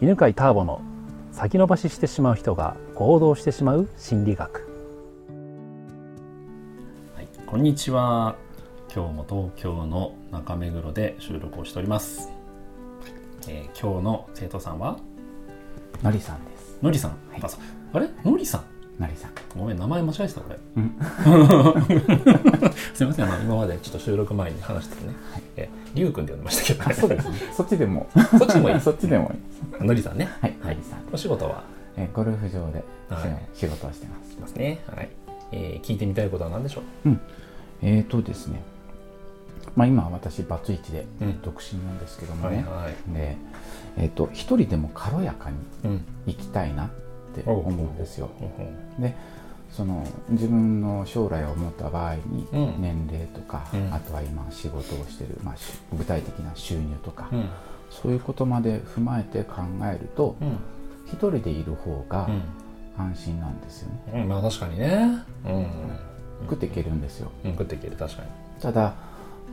犬飼ターボの先延ばししてしまう人が行動してしまう心理学、はい、こんにちは。今日も東京の中目黒で収録をしております、えー、今日の生徒さんは？のりさんです。のりさん、はい、あれ？のりさん？なりさん。ごめん名前間違えてた俺、うん、すみません。あの今までちょっと収録前に話してね、はい、えりゅうくんで呼んでましたけど、ね、そうですね。そっちでも。そっちでもいい。そっちでもいいのりさんね。はい。のりさん。お仕事は？えゴルフ場で、はい、仕事をしてます。ますね。はい、えー、聞いてみたいことは何でしょう、うん、えっ、ー、とですね。まあ今私バツイチで独身なんですけどもね、うんはいはい、でえっ、ー、と一人でも軽やかに生きたいなって思うんですよ、う。ん、でその自分の将来を思った場合に年齢とか、うん、あとは今仕事をしてる、まあ、具体的な収入とか、うん、そういうことまで踏まえて考えると、うん、一人でいる方が安心なんですよね。まあ確かにね、うん。食っていけるんですよ。食っていける確かに。ただ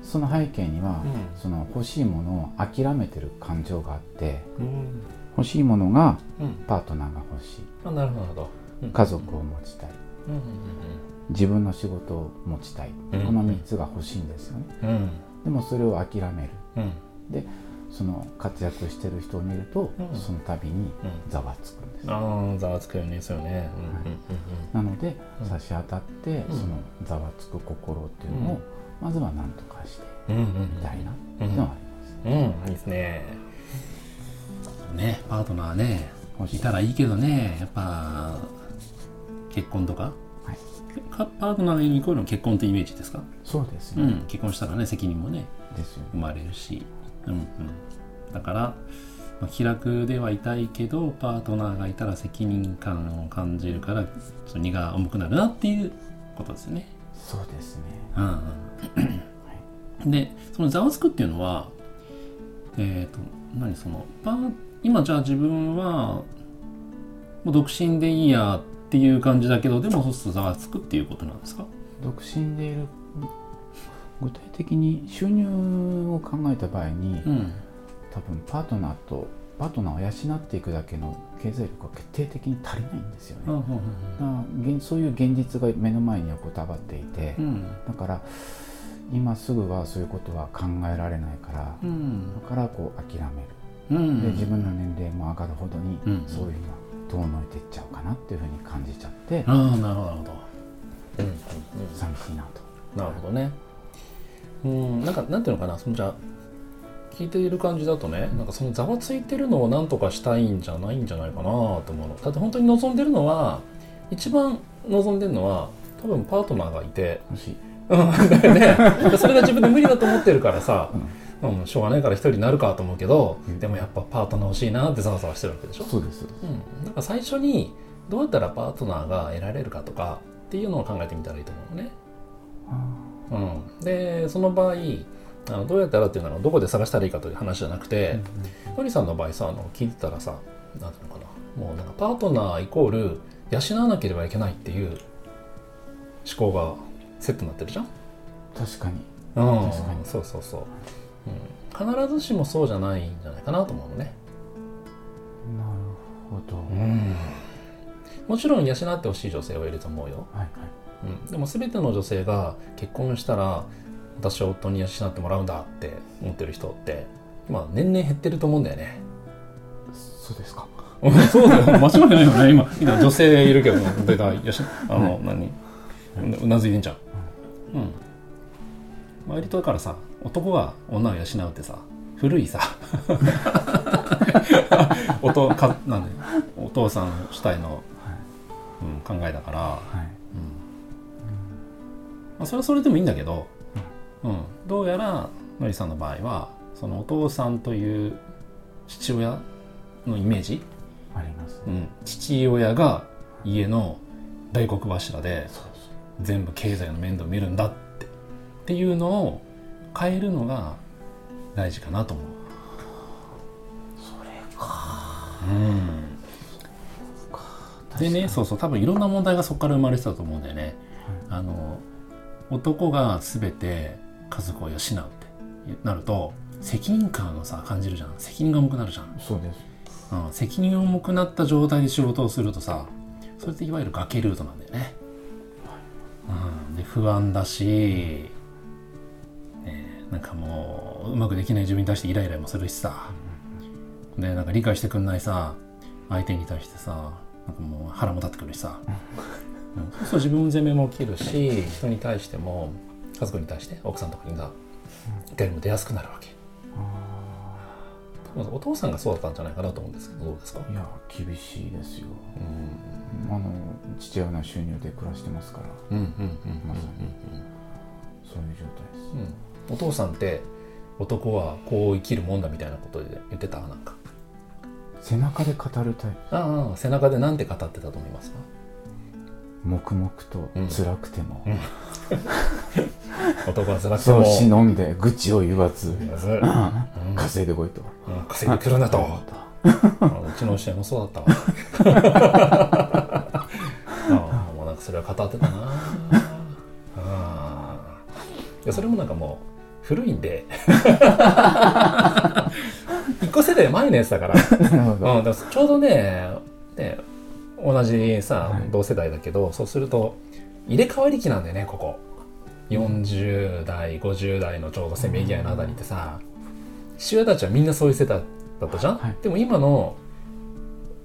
その背景には、その欲しいものを諦めてる感情があって、欲しいものがパートナーが欲しい、あなるほど、家族を持ちたい、自分の仕事を持ちたい、この3つが欲しいんですよね、でもそれを諦める、でその活躍してる人を見ると、その度にざわつくんです、ああざわつくよねそうよね、なので、差し当たってそのざわつく心っていうのを、まずは何とかしてみたいなっていうのはあります、うん。いいですね。ねパートナーねい。たらいいけどねやっぱ結婚とか、はい、パートナーがいるイコールの結婚というイメージですか？そうですね、うん、結婚したらね責任もね。生まれるし、うんうん、だから、まあ、気楽ではいたいけどパートナーがいたら責任感を感じるから荷が重くなるなっていうことですよね。そうですね、うんうん。はい、でそのざわつくっていうのはえっ、ー、と何そのパ今じゃあ自分はもう独身でいいやっていう感じだけどでもそうするとざわつくっていうことなんですか？独身でいる具体的に収入を考えた場合に、うん、多分パートナーとパートナーを養っていくだけの経済力は決定的に足りないんですよね、うんうんうん、そういう現実が目の前に横たわっていて、うん、だから今すぐはそういうことは考えられないから、うん、だからこう諦める、うん。うん、で自分の年齢も上がるほどに、そういうのは遠のいていっちゃうかなっていうふうに感じちゃってああなるほど。うん、寂しいなと。なるほどねうんなんかなんていうのかなそのじゃ聞いている感じだとねなんかそのざわついてるのをなんとかしたいんじゃないんじゃないかなと思うの。だって本当に望んでるのは一番望んでるのは多分パートナーがいて。欲しい。うん、ね、それが自分で無理だと思ってるからさ、うん、うん、しょうがないから一人になるかと思うけど、うん、でもやっぱパートナー欲しいなってざわざわしてるわけでしょ。そうです、うん、だから最初にどうやったらパートナーが得られるかとかっていうのを考えてみたらいいと思うのね、うん、でその場合あのどうやったらっていうのはどこで探したらいいかという話じゃなくて、のりさんの場合さあの聞いてたらさ何ていうのかな。もうなんかパートナーイコール養わなければいけないっていう思考がセットになってるじゃん。確かに。うん。確かに。そうそうそう、うん、必ずしもそうじゃないんじゃないかなと思うのね。なるほど、うん、もちろん養ってほしい女性はいると思うよ、はいはいうん、でも全ての女性が結婚したら私は夫に養ってもらうんだって思ってる人って今年々減ってると思うんだよね。そうですか。そうだよ。間違いないよね。今今女性いるけど大体よしあの、はい、何？うなずいてんじゃん。うん。割とだからさ男が女を養うってさ古いさ おとかなんでお父さん主体の、はい、うん、考えだから、はい。うんまあ、それはそれでもいいんだけど、うん、どうやらのりさんの場合はそのお父さんという父親のイメージ？あります、うん、父親が家の大黒柱で全部経済の面倒を見るんだって。っていうのを変えるのが大事かなと思う。それか。うん。でねそうそう。多分いろんな問題がそこから生まれてたと思うんだよね。あの男が全て家族を養うってなると責任感をさ感じるじゃん。責任が重くなるじゃん。そうです。うん、責任重くなった状態で仕事をするとさそれっていわゆる崖ルートなんだよね、うん、で不安だし、ね、なんかもううまくできない自分に対してイライラもするしさ、でなんか理解してくんないさ相手に対してさなんかもう腹も立ってくるしさ、うん、そう自分の全面も起きるし人に対しても家族に対して奥さんとかにさ怒りも出やすくなるわけ。お父さんがそうだったんじゃないかなと思うんですけどどうですか？いや厳しいですよ、うん、あの父親の収入で暮らしてますから。まさにそういう状態です、うん、お父さんって男はこう生きるもんだみたいなことで言ってた？なんか。背中で語るタイプ。ああ背中で何て語ってたと思いますか？黙々と辛くても、うん。うん、男は辛くても。そう忍んで愚痴を言わず、稼いでこいと、稼いでくるなと。うちの教えもそうだったわ。あ もうなんかそれは語ってたな。あいやそれもなんかもう古いんで。一個世代前のやつだから、うん、ちょうどねね同じさ、はい、同世代だけどそうすると入れ替わり期なんだよねここ。40代50代のちょうどせめぎ合いのあたりってさ父親たちはみんなそういう世代だったじゃん、はい、でも今の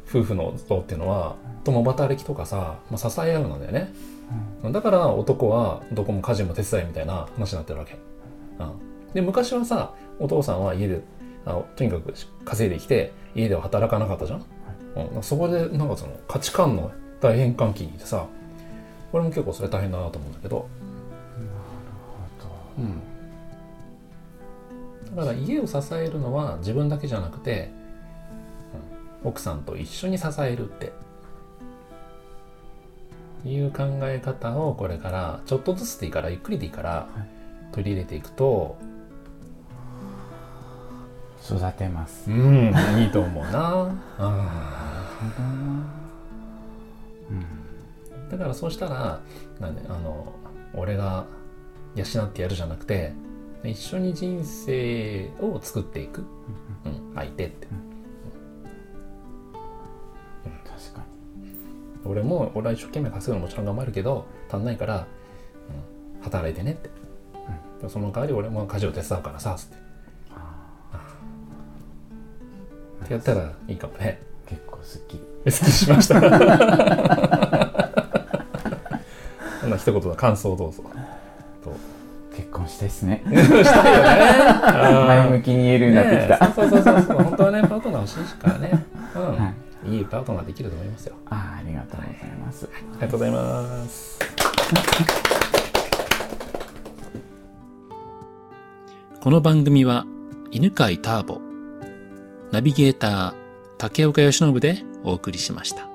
夫婦の像っていうのは共働きとかさ、まあ、支え合うのだよね、うん、だから男は男も家事も手伝いみたいな話になってるわけ、うん、で昔はさお父さんは家であのとにかく稼いできて家では働かなかったじゃん？うん、そこでなんかその価値観の大変換期にいてさこれも結構それ大変だなと思うんだけど。なるほど、うん、だから家を支えるのは自分だけじゃなくて、うん、奥さんと一緒に支えるって。いう考え方をこれからちょっとずつでいいからゆっくりでいいから取り入れていくと、育てます。うんいいと思うな。うん、だからそうしたらなんであの俺が養ってやるじゃなくて一緒に人生を作っていく、うん、相手って、うん、確かに。俺も俺は一生懸命稼ぐのもちろん頑張るけど足んないから、うん、働いてねって、うん、その代わり俺も家事を手伝うからさつってってやったらいいかもね。結構すっきりすっきりしましたこんな一言の感想どうぞ。と結婚したいっすね。したいよね。前向きに言えるようになってきた、ね、そうそうそうそう。本当はねパートナー欲しいからね。うん、はい、いいパートナーできると思いますよ。あありがとうございます、はい、ありがとうございます。この番組は犬飼ターボナビゲーター竹岡義信でお送りしました。